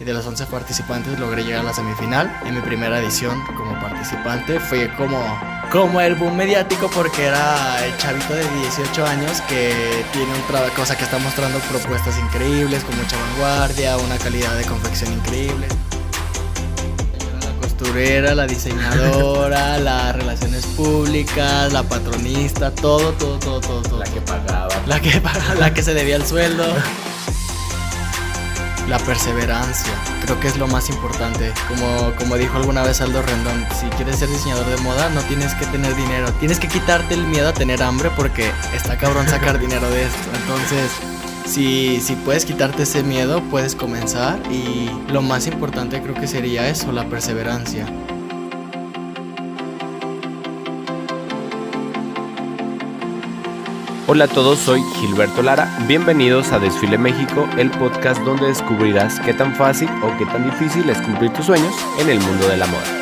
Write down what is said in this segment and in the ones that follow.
y de los 11 participantes logré llegar a la semifinal. En mi primera edición como participante fue como, como el boom mediático porque era el chavito de 18 años que tiene un trabajo, cosa que está mostrando propuestas increíbles, con mucha vanguardia, una calidad de confección increíble La costurera, la diseñadora, las relaciones públicas, la patronista, todo, todo, todo, todo, todo. La que pagaba. La que pagaba, la que se debía el sueldo. La perseverancia, creo que es lo más importante. Como, como dijo alguna vez Aldo Rendón, si quieres ser diseñador de moda no tienes que tener dinero, tienes que quitarte el miedo a tener hambre porque está cabrón sacar dinero de esto. Entonces, si, si puedes quitarte ese miedo, puedes comenzar y lo más importante creo que sería eso, la perseverancia. Hola a todos, soy Gilberto Lara. Bienvenidos a Desfile México, el podcast donde descubrirás qué tan fácil o qué tan difícil es cumplir tus sueños en el mundo de la moda.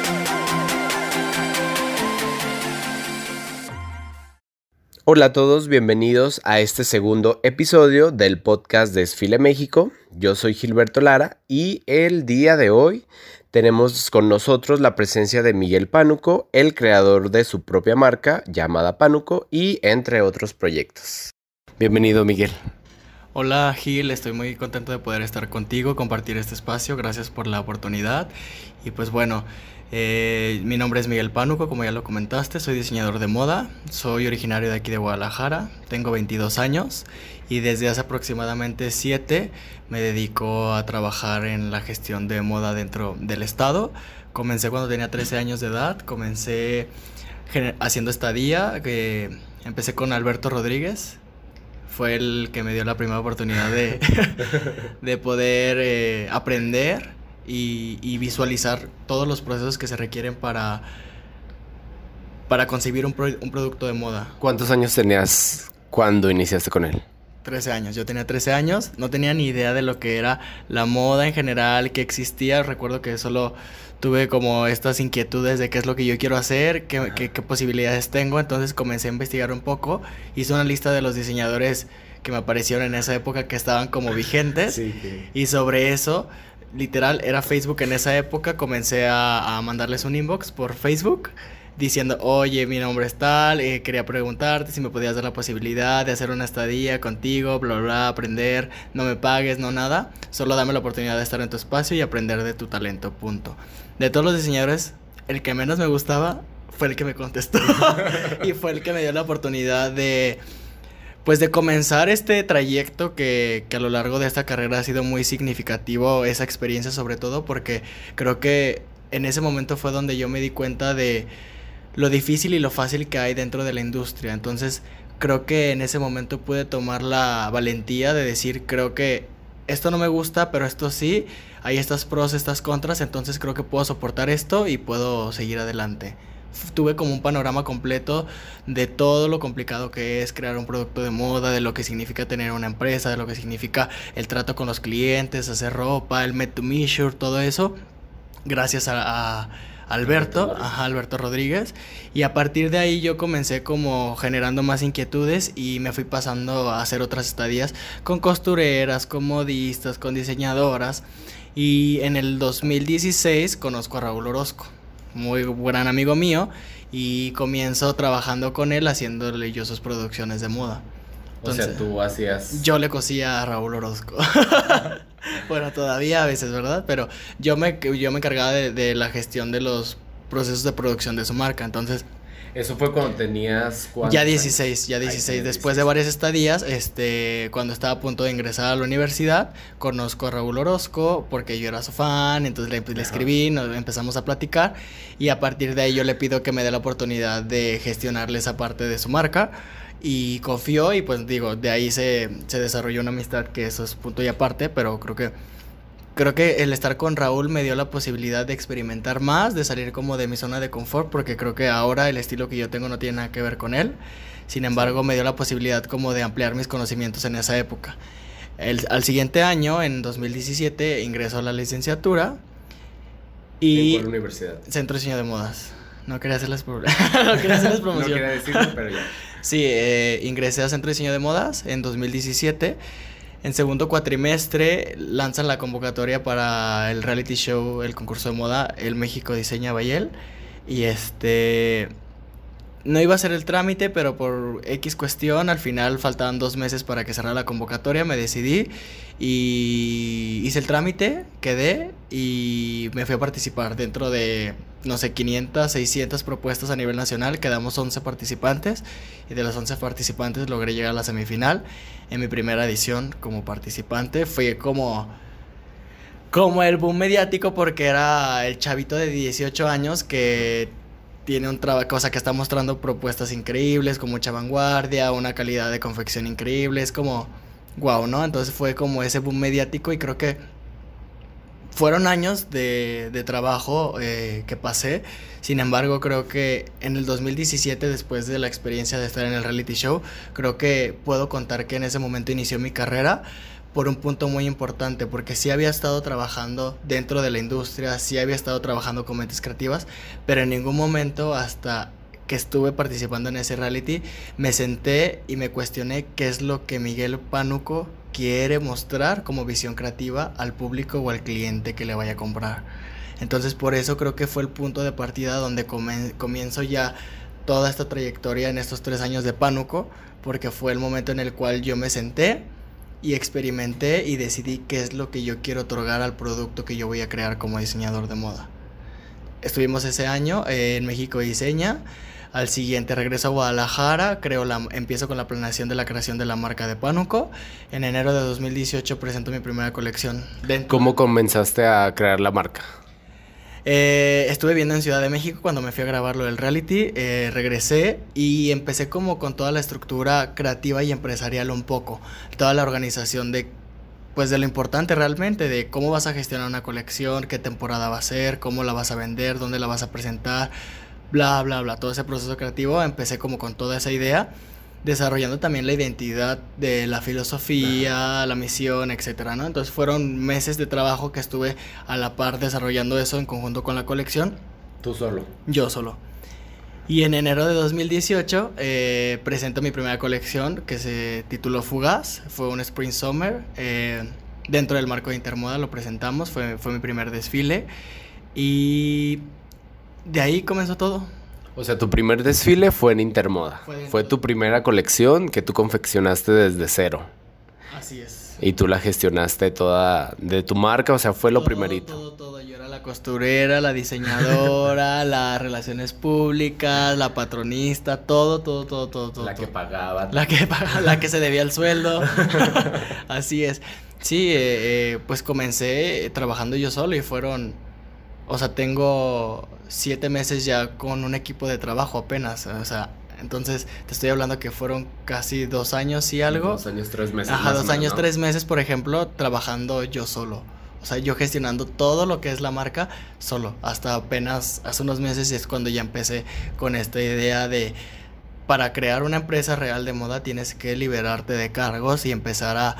Hola a todos, bienvenidos a este segundo episodio del podcast Desfile México. Yo soy Gilberto Lara y el día de hoy tenemos con nosotros la presencia de Miguel Pánuco, el creador de su propia marca llamada Pánuco y entre otros proyectos. Bienvenido Miguel. Hola Gil, estoy muy contento de poder estar contigo, compartir este espacio, gracias por la oportunidad. Y pues bueno, eh, mi nombre es Miguel Pánuco, como ya lo comentaste, soy diseñador de moda, soy originario de aquí de Guadalajara, tengo 22 años y desde hace aproximadamente 7 me dedico a trabajar en la gestión de moda dentro del estado. Comencé cuando tenía 13 años de edad, comencé haciendo estadía, que empecé con Alberto Rodríguez, fue el que me dio la primera oportunidad de, de poder eh, aprender y, visualizar todos los procesos que se requieren para, para concebir un, un producto de moda. ¿Cuántos años tenías cuando iniciaste con él? 13 años. Yo tenía 13 años, no tenía ni idea de lo que era la moda en general, que existía. Recuerdo que solo tuve como estas inquietudes de qué es lo que yo quiero hacer, qué, qué, posibilidades tengo. Entonces comencé a investigar un poco. Hice una lista de los diseñadores que me aparecieron en esa época que estaban como vigentes. Y sobre eso, literal, era Facebook en esa época. Comencé a, a mandarles un inbox por Facebook diciendo, oye, mi nombre es tal, eh, quería preguntarte si me podías dar la posibilidad de hacer una estadía contigo, bla, bla, aprender, no me pagues, no nada, solo dame la oportunidad de estar en tu espacio y aprender de tu talento, punto. De todos los diseñadores, el que menos me gustaba fue el que me contestó y fue el que me dio la oportunidad de pues de comenzar este trayecto que, que, a lo largo de esta carrera ha sido muy significativo, esa experiencia sobre todo, porque creo que en ese momento fue donde yo me di cuenta de lo difícil y lo fácil que hay dentro de la industria. Entonces, creo que en ese momento pude tomar la valentía de decir, creo que esto no me gusta, pero esto sí, hay estas pros, estas contras, entonces creo que puedo soportar esto y puedo seguir adelante. Tuve como un panorama completo de todo lo complicado que es crear un producto de moda, de lo que significa tener una empresa, de lo que significa el trato con los clientes, hacer ropa, el measure, todo eso. Gracias a Alberto, ajá, Alberto Rodríguez. Y a partir de ahí yo comencé como generando más inquietudes y me fui pasando a hacer otras estadías con costureras, con modistas, con diseñadoras. Y en el 2016 conozco a Raúl Orozco, muy gran amigo mío, y comienzo trabajando con él haciéndole yo sus producciones de moda. O sea, tú hacías... Yo le cosía a Raúl Orozco. bueno, todavía a veces, ¿verdad? Pero yo me, yo me encargaba de, la gestión de los procesos de producción de su marca. Entonces, eso fue cuando tenías Ya 16, ya 16. Después de varias estadías, este, cuando estaba a punto de ingresar a la universidad, conozco a Raúl Orozco porque yo era su fan, entonces le, le escribí, nos empezamos a platicar y a partir de ahí yo le pido que me dé la oportunidad de gestionarle esa parte de su marca y confió y pues digo, de ahí se, se desarrolló una amistad que eso es punto y aparte, pero creo que creo que el estar con Raúl me dio la posibilidad de experimentar más, de salir como de mi zona de confort, porque creo que ahora el estilo que yo tengo no tiene nada que ver con él. Sin embargo, me dio la posibilidad como de ampliar mis conocimientos en esa época. El, al siguiente año, en 2017, ingreso a la licenciatura y... ¿En cuál universidad? Centro de Diseño de Modas. No quería hacerles, no quería hacerles promoción. no quería decirlo, pero ya. Sí, eh, ingresé a Centro de Diseño de Modas en 2017. En segundo cuatrimestre lanzan la convocatoria para el reality show, el concurso de moda, El México Diseña Bayel. Y este no iba a ser el trámite, pero por X cuestión, al final faltaban dos meses para que cerrara la convocatoria, me decidí y hice el trámite, quedé y me fui a participar dentro de, no sé, 500, 600 propuestas a nivel nacional, quedamos 11 participantes y de los 11 participantes logré llegar a la semifinal en mi primera edición como participante. Fue como como el boom mediático porque era el chavito de 18 años que tiene un trabajo, o sea, que está mostrando propuestas increíbles, con mucha vanguardia, una calidad de confección increíble, es como, wow, ¿no? Entonces fue como ese boom mediático y creo que fueron años de, de trabajo eh, que pasé, sin embargo creo que en el 2017, después de la experiencia de estar en el reality show, creo que puedo contar que en ese momento inició mi carrera por un punto muy importante, porque sí había estado trabajando dentro de la industria, sí había estado trabajando con mentes creativas, pero en ningún momento hasta que estuve participando en ese reality, me senté y me cuestioné qué es lo que Miguel Pánuco quiere mostrar como visión creativa al público o al cliente que le vaya a comprar. Entonces por eso creo que fue el punto de partida donde comienzo ya toda esta trayectoria en estos tres años de Pánuco, porque fue el momento en el cual yo me senté, y experimenté y decidí qué es lo que yo quiero otorgar al producto que yo voy a crear como diseñador de moda. Estuvimos ese año en México Diseña. Al siguiente regreso a Guadalajara, creo la, empiezo con la planeación de la creación de la marca de Pánuco. En enero de 2018 presento mi primera colección. ¿Cómo comenzaste a crear la marca? Eh, estuve viendo en Ciudad de México cuando me fui a grabarlo del reality, eh, regresé y empecé como con toda la estructura creativa y empresarial un poco, toda la organización de pues de lo importante realmente, de cómo vas a gestionar una colección, qué temporada va a ser, cómo la vas a vender, dónde la vas a presentar, bla, bla, bla, todo ese proceso creativo, empecé como con toda esa idea desarrollando también la identidad de la filosofía, la misión, etcétera, ¿no? Entonces fueron meses de trabajo que estuve a la par desarrollando eso en conjunto con la colección. ¿Tú solo? Yo solo. Y en enero de 2018 eh, presento mi primera colección que se tituló Fugaz. Fue un Spring Summer. Eh, dentro del marco de Intermoda lo presentamos. Fue, fue mi primer desfile. Y de ahí comenzó todo. O sea, tu primer desfile fue en Intermoda. Fue, tu primera colección que tú confeccionaste desde cero. Así es. Y tú la gestionaste toda de tu marca, o sea, fue lo primerito. Todo, todo. Yo era la costurera, la diseñadora, las relaciones públicas, la patronista, todo, todo, todo, todo, todo. La que pagaba. La que pagaba, la que se debía el sueldo. Así es. Sí, eh, eh, pues comencé trabajando yo solo y fueron, o sea, tengo siete meses ya con un equipo de trabajo apenas. O sea, entonces te estoy hablando que fueron casi dos años y algo. Dos años, tres meses. Ajá, dos años, tres meses, por ejemplo, trabajando yo solo. O sea, yo gestionando todo lo que es la marca solo. Hasta apenas hace unos meses es cuando ya empecé con esta idea de para crear una empresa real de moda tienes que liberarte de cargos y empezar a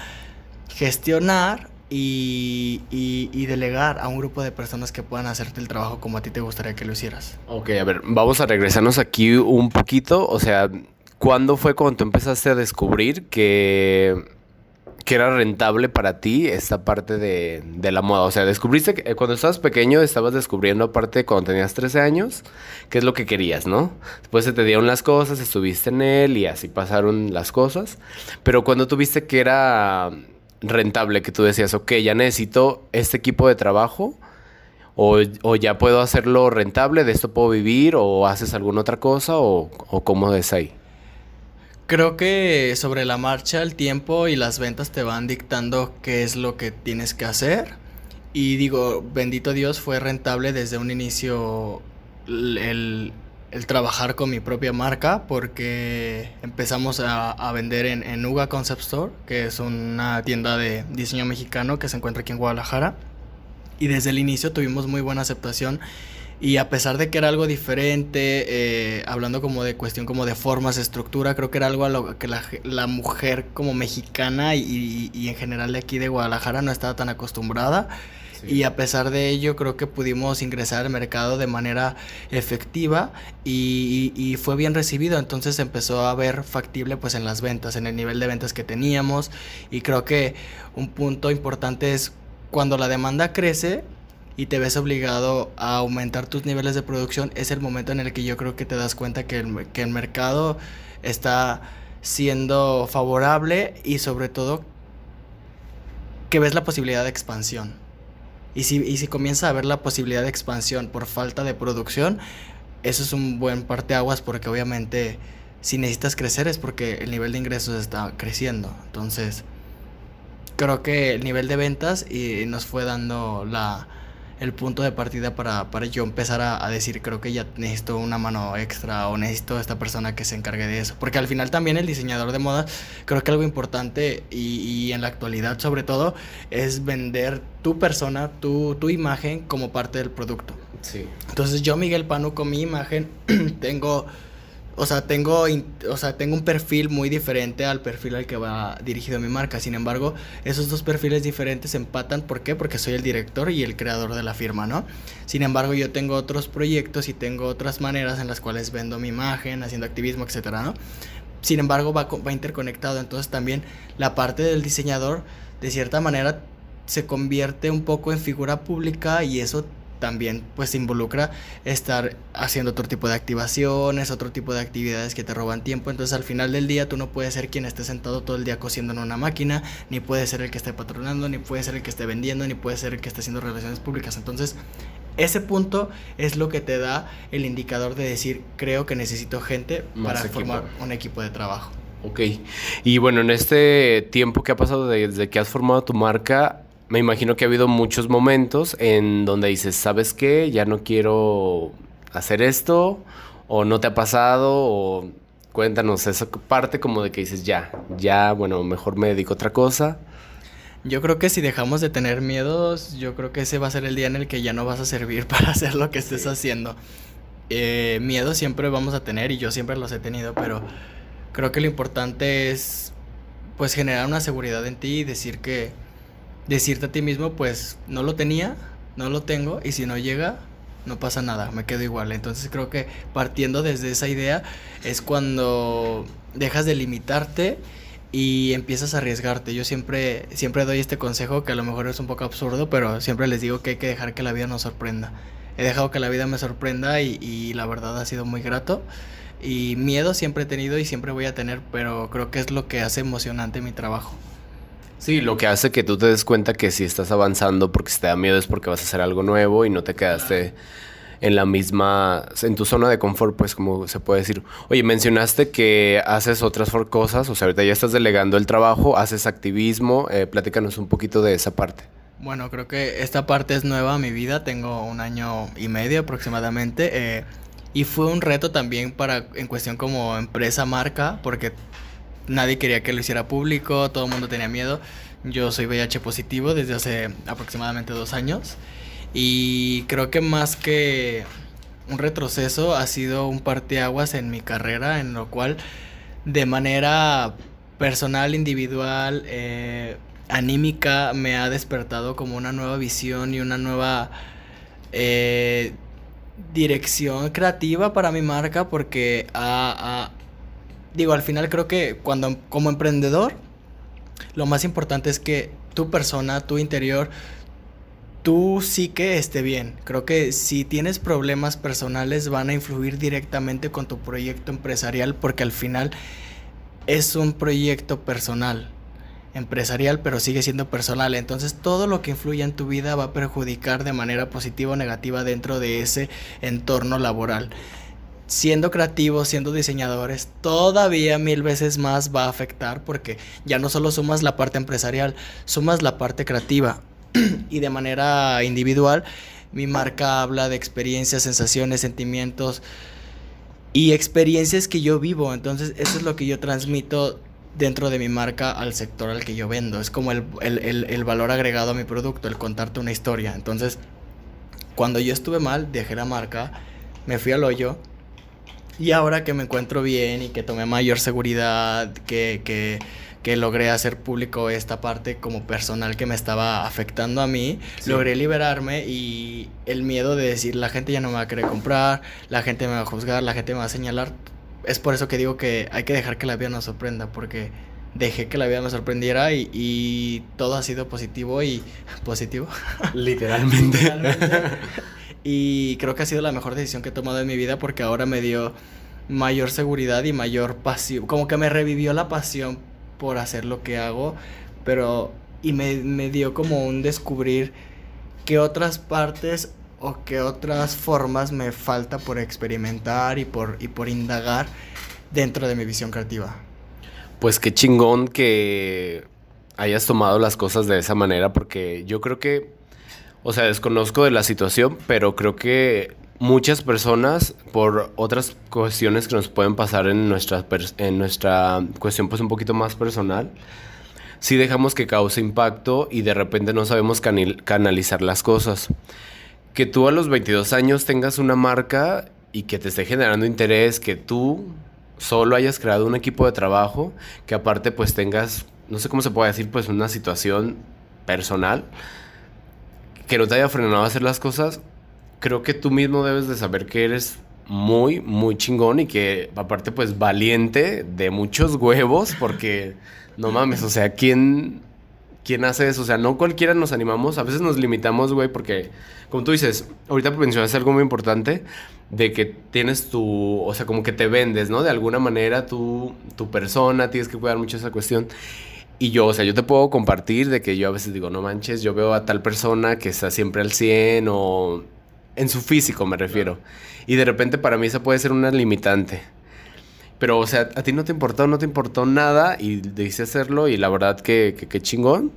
gestionar y, y, delegar a un grupo de personas que puedan hacerte el trabajo como a ti te gustaría que lo hicieras. Ok, a ver, vamos a regresarnos aquí un poquito. O sea, ¿cuándo fue cuando tú empezaste a descubrir que, que era rentable para ti esta parte de, de la moda? O sea, descubriste que eh, cuando estabas pequeño estabas descubriendo, aparte cuando tenías 13 años, qué es lo que querías, ¿no? Después se te dieron las cosas, estuviste en él y así pasaron las cosas. Pero cuando tuviste que era rentable que tú decías, ok, ya necesito este equipo de trabajo? O, ya puedo hacerlo rentable, de esto puedo vivir, o haces alguna otra cosa, o, o cómo es ahí? Creo que sobre la marcha el tiempo y las ventas te van dictando qué es lo que tienes que hacer. Y digo, bendito Dios, fue rentable desde un inicio el, el trabajar con mi propia marca porque empezamos a, vender en, en Uga Concept Store, que es una tienda de diseño mexicano que se encuentra aquí en Guadalajara. Y desde el inicio tuvimos muy buena aceptación y a pesar de que era algo diferente, eh, hablando como de cuestión como de formas, estructura, creo que era algo a lo que la, la mujer como mexicana y, y, en general de aquí de Guadalajara no estaba tan acostumbrada. Y a pesar de ello, creo que pudimos ingresar al mercado de manera efectiva y, fue bien recibido. Entonces empezó a ver factible pues en las ventas, en el nivel de ventas que teníamos. Y creo que un punto importante es cuando la demanda crece, y te ves obligado a aumentar tus niveles de producción, es el momento en el que yo creo que te das cuenta que el, que el mercado está siendo favorable y sobre todo que ves la posibilidad de expansión. Y si, y si comienzas a ver la posibilidad de expansión por falta de producción, eso es un buen parteaguas porque obviamente si necesitas crecer es porque el nivel de ingresos está creciendo. Entonces, creo que el nivel de ventas y nos fue dando la, el punto de partida para, para yo empezar a, decir, creo que ya necesito una mano extra o necesito a esta persona que se encargue de eso. Porque al final también el diseñador de moda, creo que algo importante y, y en la actualidad sobre todo, es vender tu persona, tu, tu imagen como parte del producto. Sí. Entonces yo, Miguel Panu, con mi imagen, tengo o sea, tengo, o sea, tengo un perfil muy diferente al perfil al que va dirigido mi marca. Sin embargo, esos dos perfiles diferentes empatan. ¿Por qué? Porque soy el director y el creador de la firma, ¿no? Sin embargo, yo tengo otros proyectos y tengo otras maneras en las cuales vendo mi imagen, haciendo activismo, etcétera, ¿no? Sin embargo, va, va interconectado. Entonces, también la parte del diseñador, de cierta manera, se convierte un poco en figura pública y eso también pues involucra estar haciendo otro tipo de activaciones, otro tipo de actividades que te roban tiempo. Entonces al final del día tú no puedes ser quien esté sentado todo el día cosiendo en una máquina, ni puedes ser el que esté patronando, ni puedes ser el que esté vendiendo, ni puedes ser el que esté haciendo relaciones públicas. Entonces ese punto es lo que te da el indicador de decir, creo que necesito gente para formar un equipo de trabajo. Ok, y bueno, en este tiempo que ha pasado desde que has formado tu marca, me imagino que ha habido muchos momentos en donde dices, ¿sabes qué? Ya no quiero hacer esto, o no te ha pasado, o cuéntanos esa parte como de que dices, ya, ya, bueno, mejor me dedico a otra cosa. Yo creo que si dejamos de tener miedos, yo creo que ese va a ser el día en el que ya no vas a servir para hacer lo que estés haciendo. Eh, miedo siempre vamos a tener y yo siempre los he tenido, pero creo que lo importante es pues generar una seguridad en ti y decir que decirte a ti mismo, pues no lo tenía, no lo tengo, y si no llega, no pasa nada, me quedo igual. Entonces creo que partiendo desde esa idea es cuando dejas de limitarte y empiezas a arriesgarte. Yo siempre, siempre doy este consejo que a lo mejor es un poco absurdo, pero siempre les digo que hay que dejar que la vida nos sorprenda. He dejado que la vida me sorprenda y, y la verdad ha sido muy grato. Y miedo siempre he tenido y siempre voy a tener, pero creo que es lo que hace emocionante mi trabajo. Sí, lo que hace que tú te des cuenta que si estás avanzando porque si te da miedo es porque vas a hacer algo nuevo y no te quedaste en la misma, en tu zona de confort, pues como se puede decir. Oye, mencionaste que haces otras cosas, o sea, ahorita ya estás delegando el trabajo, haces activismo, eh, platícanos un poquito de esa parte. Bueno, creo que esta parte es nueva a mi vida, tengo un año y medio aproximadamente. Eh, y fue un reto también para, en cuestión como empresa, marca, porque nadie quería que lo hiciera público, todo el mundo tenía miedo. Yo soy VIH positivo desde hace aproximadamente dos años y creo que más que un retroceso ha sido un parteaguas en mi carrera en lo cual de manera personal, individual, eh, anímica me ha despertado como una nueva visión y una nueva eh, dirección creativa para mi marca porque ha, digo, al final creo que cuando como emprendedor, lo más importante es que tu persona, tu interior, tú sí que esté bien. Creo que si tienes problemas personales van a influir directamente con tu proyecto empresarial porque al final es un proyecto personal, empresarial, pero sigue siendo personal. Entonces todo lo que influye en tu vida va a perjudicar de manera positiva o negativa dentro de ese entorno laboral siendo creativos, siendo diseñadores, todavía mil veces más va a afectar porque ya no solo sumas la parte empresarial, sumas la parte creativa y de manera individual. Mi marca habla de experiencias, sensaciones, sentimientos y experiencias que yo vivo. Entonces eso es lo que yo transmito dentro de mi marca al sector al que yo vendo. Es como el, el valor agregado a mi producto, el contarte una historia. Entonces, cuando yo estuve mal, dejé la marca, me fui al hoyo Y ahora que me encuentro bien y que tomé mayor seguridad, que, que, que logré hacer público esta parte como personal que me estaba afectando a mí, logré liberarme y el miedo de decir la gente ya no me va a querer comprar, la gente me va a juzgar, la gente me va a señalar. Es por eso que digo que hay que dejar que la vida nos sorprenda, porque dejé que la vida me sorprendiera y, y todo ha sido positivo y positivo. Literalmente. Literalmente. Y creo que ha sido la mejor decisión que he tomado en mi vida porque ahora me dio mayor seguridad y mayor pasión. Como que me revivió la pasión por hacer lo que hago, pero y me, me dio como un descubrir qué otras partes o qué otras formas me falta por experimentar y por, y por indagar dentro de mi visión creativa. Pues qué chingón que hayas tomado las cosas de esa manera, porque yo creo que o sea, desconozco de la situación, pero creo que muchas personas, por otras cuestiones que nos pueden pasar en nuestra, en nuestra cuestión pues un poquito más personal, sí dejamos que cause impacto y de repente no sabemos canalizar las cosas. Que tú a los 22 años tengas una marca y que te esté generando interés, que tú solo hayas creado un equipo de trabajo, que aparte pues tengas, no sé cómo se puede decir, pues una situación personal que no te haya frenado a hacer las cosas, creo que tú mismo debes de saber que eres muy, muy chingón y que aparte pues valiente de muchos huevos porque no mames, o sea, ¿quién, quién hace eso? O sea, no cualquiera nos animamos, a veces nos limitamos, güey, porque como tú dices, ahorita mencionaste algo muy importante de que tienes tu, o sea, como que te vendes, ¿no? De alguna manera tu, tu persona, tienes que cuidar mucho esa cuestión. Y yo, o sea, yo te puedo compartir de que yo a veces digo, no manches, yo veo a tal persona que está siempre al 100 o en su físico me refiero. Y de repente para mí esa puede ser una limitante. Pero, o sea, a ti no te importó, no te importó nada y decidiste hacerlo y la verdad que, que, chingón.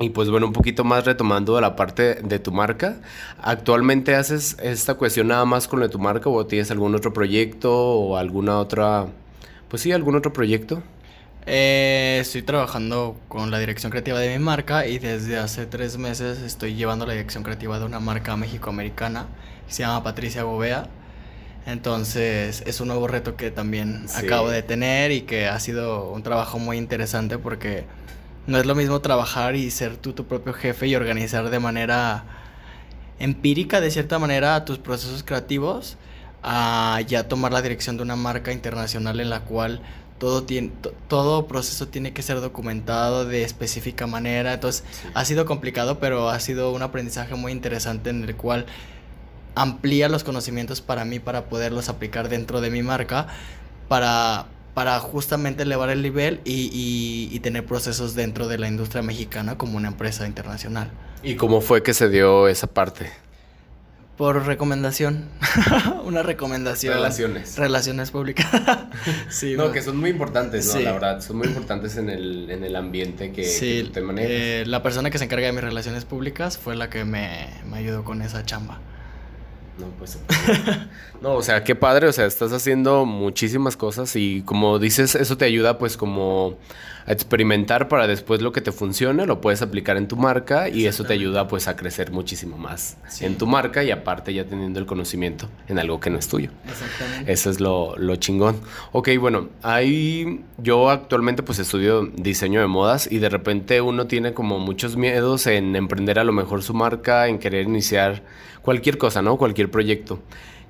Y pues bueno, un poquito más retomando de la parte de tu marca. ¿Actualmente haces esta cuestión nada más con lo de tu marca o tienes algún otro proyecto o alguna otra, pues sí, algún otro proyecto? Eh, estoy trabajando con la dirección creativa de mi marca y desde hace tres meses estoy llevando la dirección creativa de una marca mexicoamericana que se llama Patricia Gobea. Entonces es un nuevo reto que también acabo de tener y que ha sido un trabajo muy interesante porque no es lo mismo trabajar y ser tú tu propio jefe y organizar de manera empírica de cierta manera tus procesos creativos a ya tomar la dirección de una marca internacional en la cual todo, tiene, todo proceso tiene que ser documentado de específica manera. Entonces, ha sido complicado, pero ha sido un aprendizaje muy interesante en el cual amplía los conocimientos para mí para poderlos aplicar dentro de mi marca para, para justamente elevar el nivel y, y tener procesos dentro de la industria mexicana como una empresa internacional. ¿Y cómo fue que se dio esa parte? Por recomendación. Una recomendación. Relaciones. Relaciones públicas. sí. No, que son muy importantes, ¿no? La verdad, son muy importantes en el, en el ambiente que, sí, te manejas. Eh, la persona que se encarga de mis relaciones públicas fue la que me, me ayudó con esa chamba. No, pues. no, o sea, qué padre, o sea, estás haciendo muchísimas cosas y como dices, eso te ayuda pues como a experimentar para después lo que te funcione, lo puedes aplicar en tu marca y eso te ayuda pues a crecer muchísimo más en tu marca y aparte ya teniendo el conocimiento en algo que no es tuyo. Exactamente. Eso es lo, lo chingón. Ok, bueno, ahí yo actualmente pues estudio diseño de modas y de repente uno tiene como muchos miedos en emprender a lo mejor su marca, en querer iniciar cualquier cosa, ¿no? Cualquier proyecto.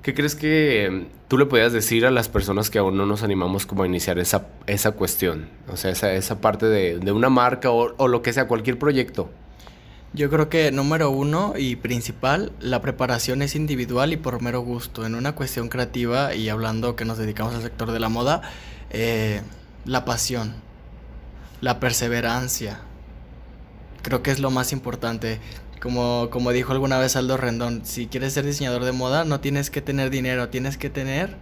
¿Qué crees que em, tú le podías decir a las personas que aún no nos animamos como a iniciar esa, esa cuestión? O sea, esa, esa parte de, de, una marca o, o, lo que sea, cualquier proyecto. Yo creo que número uno y principal, la preparación es individual y por mero gusto. En una cuestión creativa y hablando que nos dedicamos al sector de la moda, eh, la pasión, la perseverancia, creo que es lo más importante. Como, como dijo alguna vez Aldo Rendón, si quieres ser diseñador de moda no tienes que tener dinero, tienes que tener,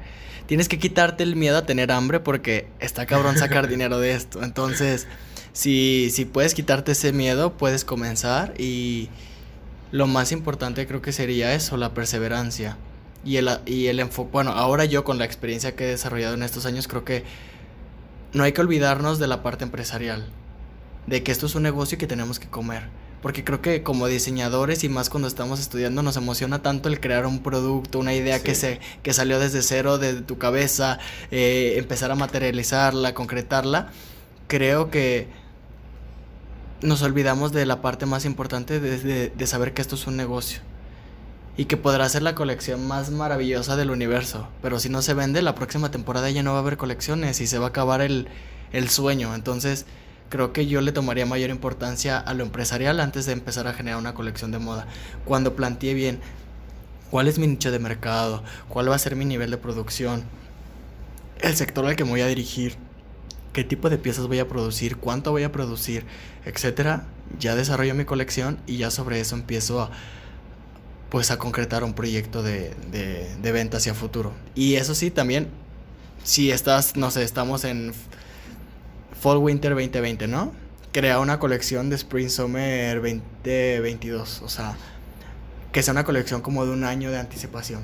tienes que quitarte el miedo a tener hambre porque está cabrón sacar dinero de esto. Entonces, si, si puedes quitarte ese miedo, puedes comenzar y lo más importante creo que sería eso, la perseverancia. Y el, y el enfoque, bueno, ahora yo con la experiencia que he desarrollado en estos años creo que no hay que olvidarnos de la parte empresarial, de que esto es un negocio y que tenemos que comer porque creo que como diseñadores y más cuando estamos estudiando nos emociona tanto el crear un producto, una idea que, se, que salió desde cero, de tu cabeza, eh, empezar a materializarla, concretarla. Creo que nos olvidamos de la parte más importante de, de, saber que esto es un negocio y que podrá ser la colección más maravillosa del universo, pero si no se vende, la próxima temporada ya no va a haber colecciones y se va a acabar el, el sueño. Entonces, creo que yo le tomaría mayor importancia a lo empresarial antes de empezar a generar una colección de moda. Cuando planteé bien cuál es mi nicho de mercado, cuál va a ser mi nivel de producción, el sector al que me voy a dirigir, qué tipo de piezas voy a producir, cuánto voy a producir, etcétera, ya desarrollo mi colección y ya sobre eso empiezo a pues a concretar un proyecto de, de, de venta hacia futuro. Y eso sí, también, si estás, no sé, estamos en Fall Winter 2020, ¿no? Crea una colección de Spring Summer 2022, o sea, que sea una colección como de un año de anticipación.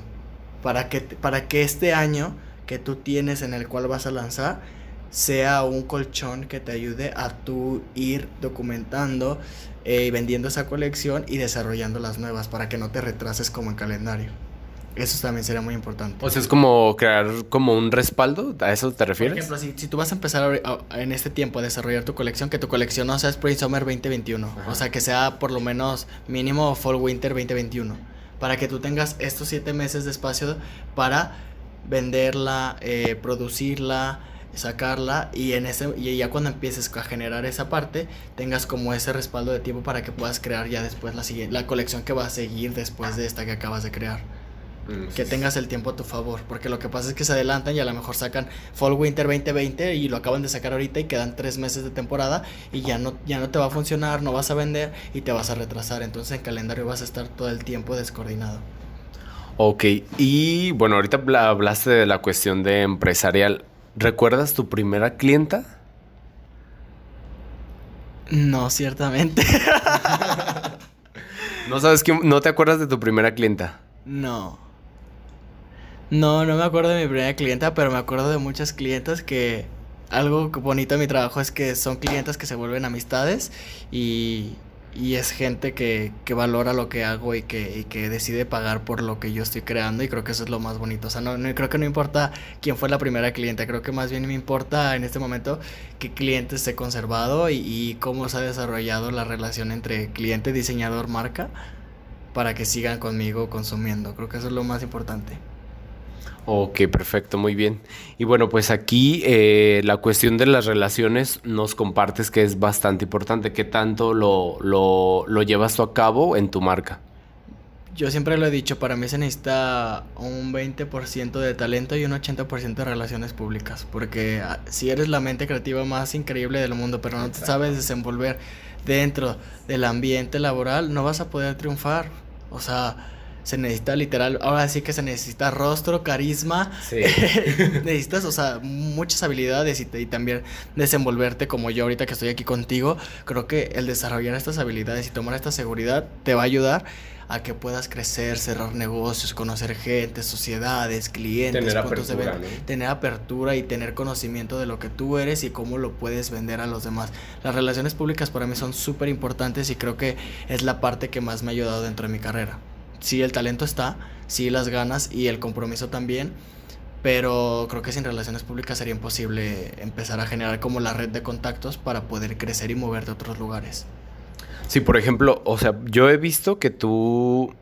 Para que, para que este año que tú tienes en el cual vas a lanzar sea un colchón que te ayude a tú ir documentando y eh, vendiendo esa colección y desarrollando las nuevas para que no te retrases como en calendario. Eso también sería muy importante. O sea, es como crear como un respaldo, ¿a eso te refieres? Por ejemplo, si, tú vas a empezar en este tiempo a desarrollar tu colección, que tu colección no sea Spring Summer 2021, o sea, que sea por lo menos mínimo Fall Winter 2021, para que tú tengas estos siete meses de espacio para venderla, eh, producirla, sacarla y en ese y ya cuando empieces a generar esa parte tengas como ese respaldo de tiempo para que puedas crear ya después la siguiente la colección que va a seguir después de esta que acabas de crear que tengas el tiempo a tu favor, porque lo que pasa es que se adelantan y a lo mejor sacan Fall Winter 2020 y lo acaban de sacar ahorita y quedan tres meses de temporada y ya no, ya no te va a funcionar, no vas a vender y te vas a retrasar, entonces en calendario vas a estar todo el tiempo descoordinado. Ok, y bueno, ahorita hablaste de la cuestión de empresarial. ¿Recuerdas tu primera clienta? No, ciertamente. ¿No sabes quién? ¿No te acuerdas de tu primera clienta? No. No, no me acuerdo de mi primera clienta, pero me acuerdo de muchas clientas que algo bonito de mi trabajo es que son clientas que se vuelven amistades y, y es gente que, que, valora lo que hago y que, y que, decide pagar por lo que yo estoy creando y creo que eso es lo más bonito. O sea, no, no, creo que no importa quién fue la primera cliente, creo que más bien me importa en este momento qué cliente esté conservado y cómo se ha desarrollado la relación entre cliente, diseñador, marca para que sigan conmigo consumiendo. Creo que eso es lo más importante. Ok, perfecto, muy bien. Y bueno, pues aquí eh, la cuestión de las relaciones nos compartes que es bastante importante. ¿Qué tanto lo, lo, lo llevas tú a cabo en tu marca? Yo siempre lo he dicho, para mí se necesita un 20% de talento y un 80% de relaciones públicas, porque ah, si eres la mente creativa más increíble del mundo, pero no te sabes desenvolver dentro del ambiente laboral, no vas a poder triunfar. O sea, se necesita literal, ahora sí que se necesita rostro, carisma, sí. necesitas, o sea, muchas habilidades y, y, también desenvolverte como yo ahorita que estoy aquí contigo, creo que el desarrollar estas habilidades y tomar esta seguridad te va a ayudar a que puedas crecer, cerrar negocios, conocer gente, sociedades, clientes, tener puntos apertura, de venta, tener apertura y tener conocimiento de lo que tú eres y cómo lo puedes vender a los demás. Las relaciones públicas para mí son súper importantes y creo que es la parte que más me ha ayudado dentro de mi carrera sí el talento está, sí las ganas y el compromiso también, pero creo que sin relaciones públicas sería imposible empezar a generar como la red de contactos para poder crecer y moverte a otros lugares. Sí, por ejemplo, o sea, yo he visto que tú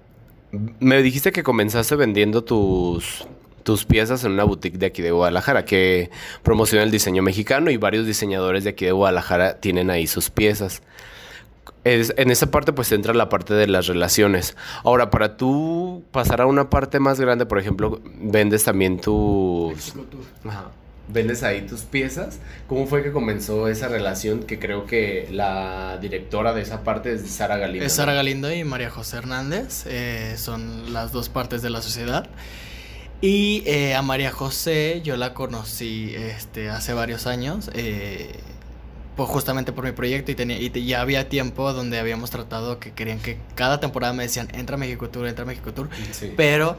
me dijiste que comenzaste vendiendo tus tus piezas en una boutique de aquí de Guadalajara que promociona el diseño mexicano y varios diseñadores de aquí de Guadalajara tienen ahí sus piezas en esa parte pues entra la parte de las relaciones. Ahora, para tú pasar a una parte más grande, por ejemplo, vendes también tus... Ajá. Vendes ahí tus piezas. ¿Cómo fue que comenzó esa relación? Que creo que la directora de esa parte es Sara Galindo. Es Sara Galindo y María José Hernández. Eh, son las dos partes de la sociedad. Y eh, a María José yo la conocí este, hace varios años. Eh, pues justamente por mi proyecto y, tenía, y ya había tiempo donde habíamos tratado que querían que cada temporada me decían, entra a México Tour, entra a México Tour, pero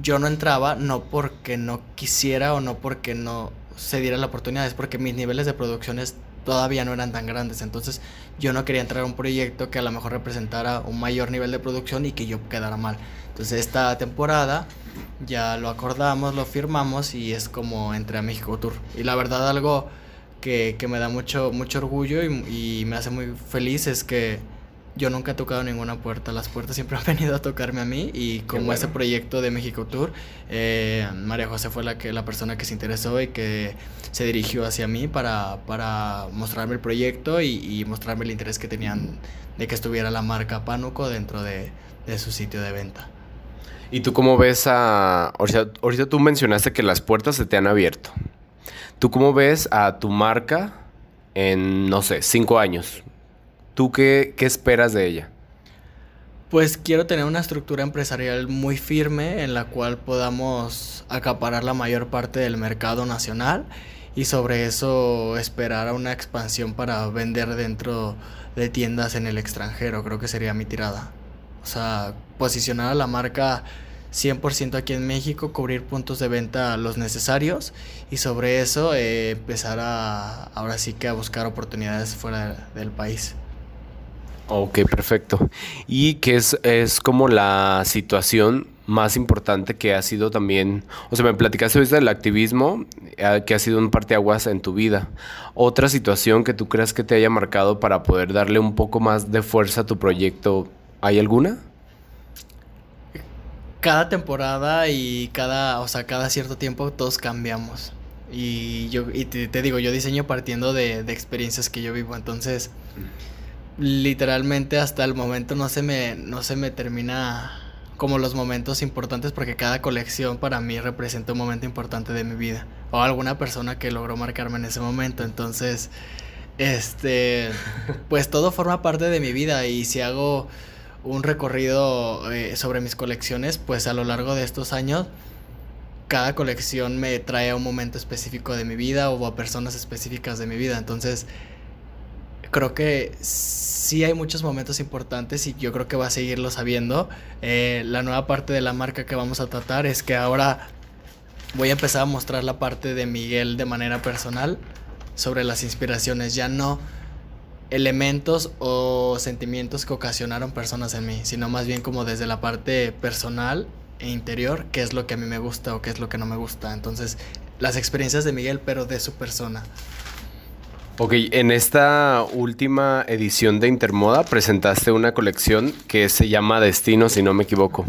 yo no entraba no porque no quisiera o no porque no se diera la oportunidad, es porque mis niveles de producción todavía no eran tan grandes. Entonces yo no quería entrar a un proyecto que a lo mejor representara un mayor nivel de producción y que yo quedara mal. Entonces esta temporada ya lo acordamos, lo firmamos y es como entré a México Tour. Y la verdad algo que, me da mucho, mucho orgullo y, y me hace muy feliz es que yo nunca he tocado ninguna puerta, las puertas siempre han venido a tocarme a mí y como ese proyecto de México Tour, eh, María José fue la, que, la persona que se interesó y que se dirigió hacia mí para, para mostrarme el proyecto y, mostrarme el interés que tenían de que estuviera la marca Pánuco dentro de, de su sitio de venta. ¿Y tú cómo ves a... Ahorita, ahorita tú mencionaste que las puertas se te han abierto. ¿Tú cómo ves a tu marca en, no sé, cinco años? ¿Tú qué, esperas de ella? Pues quiero tener una estructura empresarial muy firme en la cual podamos acaparar la mayor parte del mercado nacional y sobre eso esperar a una expansión para vender dentro de tiendas en el extranjero, creo que sería mi tirada. O sea, posicionar a la marca 100% aquí en México, cubrir puntos de venta los necesarios y sobre eso eh, empezar a, ahora sí que a buscar oportunidades fuera del país. Ok, perfecto. ¿Y qué es, es como la situación más importante que ha sido también, o sea, me platicaste ahorita del activismo, eh, que ha sido un parteaguas en tu vida. Otra situación que tú creas que te haya marcado para poder darle un poco más de fuerza a tu proyecto, ¿hay alguna? Cada temporada y cada, o sea, cada cierto tiempo todos cambiamos. Y yo, y te, digo, yo diseño partiendo de, de experiencias que yo vivo, entonces literalmente hasta el momento no se me, no se me termina como los momentos importantes porque cada colección para mí representa un momento importante de mi vida o alguna persona que logró marcarme en ese momento. Entonces, este, pues todo forma parte de mi vida y si hago un recorrido eh, sobre mis colecciones, pues a lo largo de estos años, cada colección me trae a un momento específico de mi vida o a personas específicas de mi vida. Entonces, creo que sí hay muchos momentos importantes y yo creo que va a seguirlo sabiendo. Eh, la nueva parte de la marca que vamos a tratar es que ahora voy a empezar a mostrar la parte de Miguel de manera personal sobre las inspiraciones, ya no elementos o sentimientos que ocasionaron personas en mí, sino más bien como desde la parte personal e interior, qué es lo que a mí me gusta o qué es lo que no me gusta. Entonces, las experiencias de Miguel, pero de su persona. Ok, en esta última edición de Intermoda presentaste una colección que se llama Destino, si no me equivoco.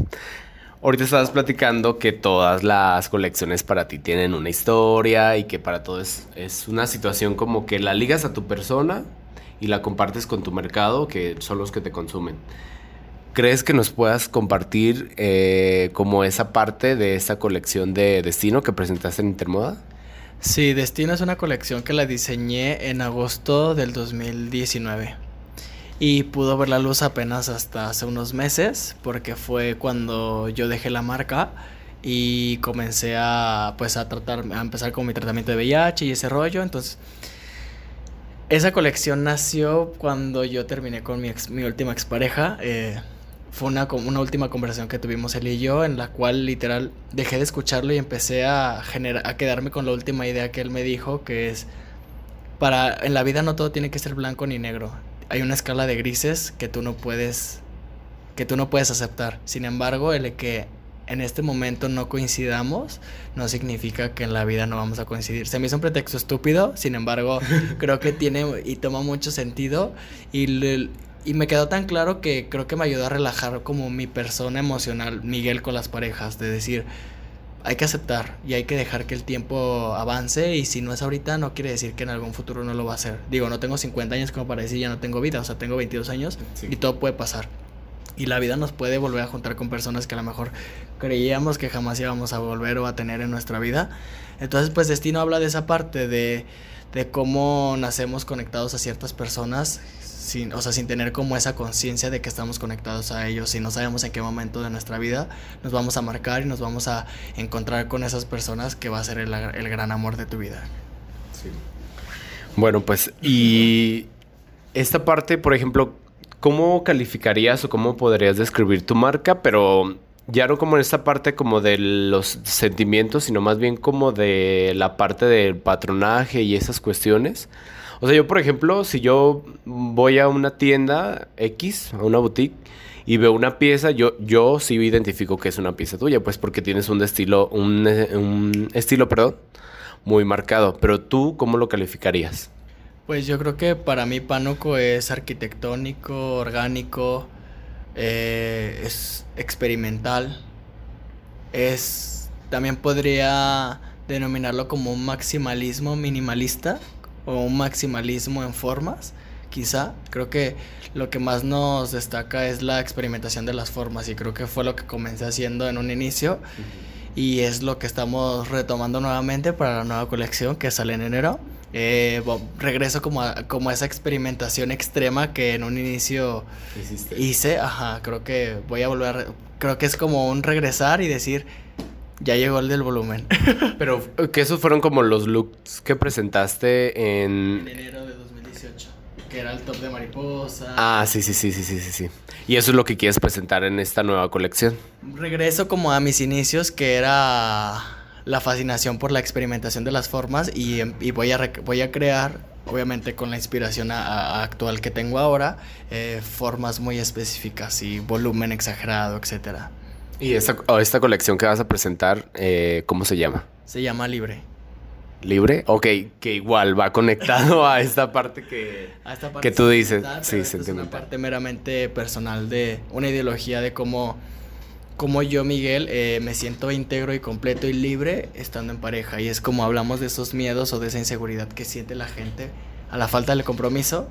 Ahorita estabas platicando que todas las colecciones para ti tienen una historia y que para todo es, una situación como que la ligas a tu persona y la compartes con tu mercado, que son los que te consumen. ¿Crees que nos puedas compartir eh, como esa parte de esa colección de Destino que presentaste en Intermoda? Sí, Destino es una colección que la diseñé en agosto del 2019 y pudo ver la luz apenas hasta hace unos meses porque fue cuando yo dejé la marca y comencé a pues a tratar a empezar con mi tratamiento de VIH y ese rollo entonces esa colección nació cuando yo terminé con mi, mi última expareja eh, fue una, una última conversación que tuvimos él y yo en la cual literal dejé de escucharlo y empecé a, generar, a quedarme con la última idea que él me dijo, que es, para, en la vida no todo tiene que ser blanco ni negro. Hay una escala de grises que tú no puedes, que tú no puedes aceptar. Sin embargo, el que en este momento no coincidamos no significa que en la vida no vamos a coincidir. Se me hizo un pretexto estúpido, sin embargo, creo que tiene y toma mucho sentido y, y me quedó tan claro que creo que me ayudó a relajar como mi persona emocional, Miguel, con las parejas, de decir, hay que aceptar y hay que dejar que el tiempo avance y si no es ahorita no quiere decir que en algún futuro no lo va a hacer. Digo, no tengo 50 años como para decir ya no tengo vida, o sea, tengo 22 años y todo puede pasar. Y la vida nos puede volver a juntar con personas que a lo mejor creíamos que jamás íbamos a volver o a tener en nuestra vida. Entonces, pues Destino habla de esa parte de, de cómo nacemos conectados a ciertas personas sin, o sea, sin tener como esa conciencia de que estamos conectados a ellos y no sabemos en qué momento de nuestra vida nos vamos a marcar y nos vamos a encontrar con esas personas que va a ser el, el gran amor de tu vida. Sí. Bueno, pues, y esta parte, por ejemplo, ¿cómo calificarías o cómo podrías describir tu marca? Pero ya no como en esta parte como de los sentimientos, sino más bien como de la parte del patronaje y esas cuestiones. O sea, yo, por ejemplo, si yo voy a una tienda X, a una boutique, y veo una pieza, yo, yo sí identifico que es una pieza tuya, pues porque tienes un estilo, un, un estilo, perdón, muy marcado. Pero tú, ¿cómo lo calificarías? Pues yo creo que para mí Pánuco es arquitectónico, orgánico, eh, es experimental, es también podría denominarlo como un maximalismo minimalista o un maximalismo en formas, quizá. Creo que lo que más nos destaca es la experimentación de las formas y creo que fue lo que comencé haciendo en un inicio y es lo que estamos retomando nuevamente para la nueva colección que sale en enero. Eh, regreso como a, como esa experimentación extrema que en un inicio hice. Ajá, creo que voy a volver. creo que es como un regresar y decir ya llegó el del volumen. Pero que esos fueron como los looks que presentaste en... En enero de 2018. Que era el top de mariposa. Ah, sí, sí, sí, sí, sí, sí, sí. Y eso es lo que quieres presentar en esta nueva colección. Regreso como a mis inicios, que era la fascinación por la experimentación de las formas y, voy, a voy a crear, obviamente con la inspiración actual que tengo ahora, eh, formas muy específicas y volumen exagerado, etcétera. ¿Y esta, esta colección que vas a presentar, eh, cómo se llama? Se llama Libre. ¿Libre? Ok, que igual va conectado a esta parte que, que tú dices. Sí, Es una parte meramente personal de una ideología de cómo, cómo yo, Miguel, eh, me siento íntegro y completo y libre estando en pareja. Y es como hablamos de esos miedos o de esa inseguridad que siente la gente a la falta del compromiso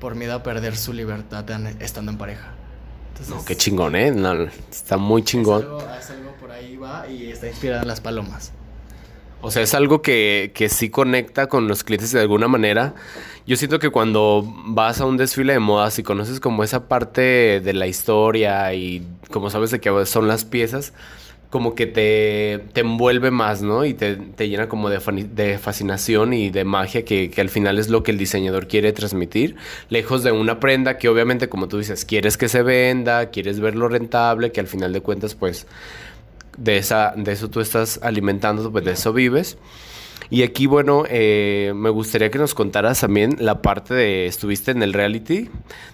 por miedo a perder su libertad estando en pareja no, qué chingón, ¿eh? está muy chingón. Es algo, por ahí va y está inspirada en las palomas. O sea, es algo que, que, sí conecta con los clientes de alguna manera. Yo siento que cuando vas a un desfile de modas y conoces como esa parte de la historia y como sabes de qué son las piezas, como que te, te envuelve más, ¿no? Y te, te llena como de, de, fascinación y de magia que, que, al final es lo que el diseñador quiere transmitir, lejos de una prenda que obviamente, como tú dices, quieres que se venda, quieres verlo rentable, que al final de cuentas, pues, de, esa, de eso tú estás alimentando, pues de eso vives. Y aquí, bueno, eh, me gustaría que nos contaras también la parte de, estuviste en el reality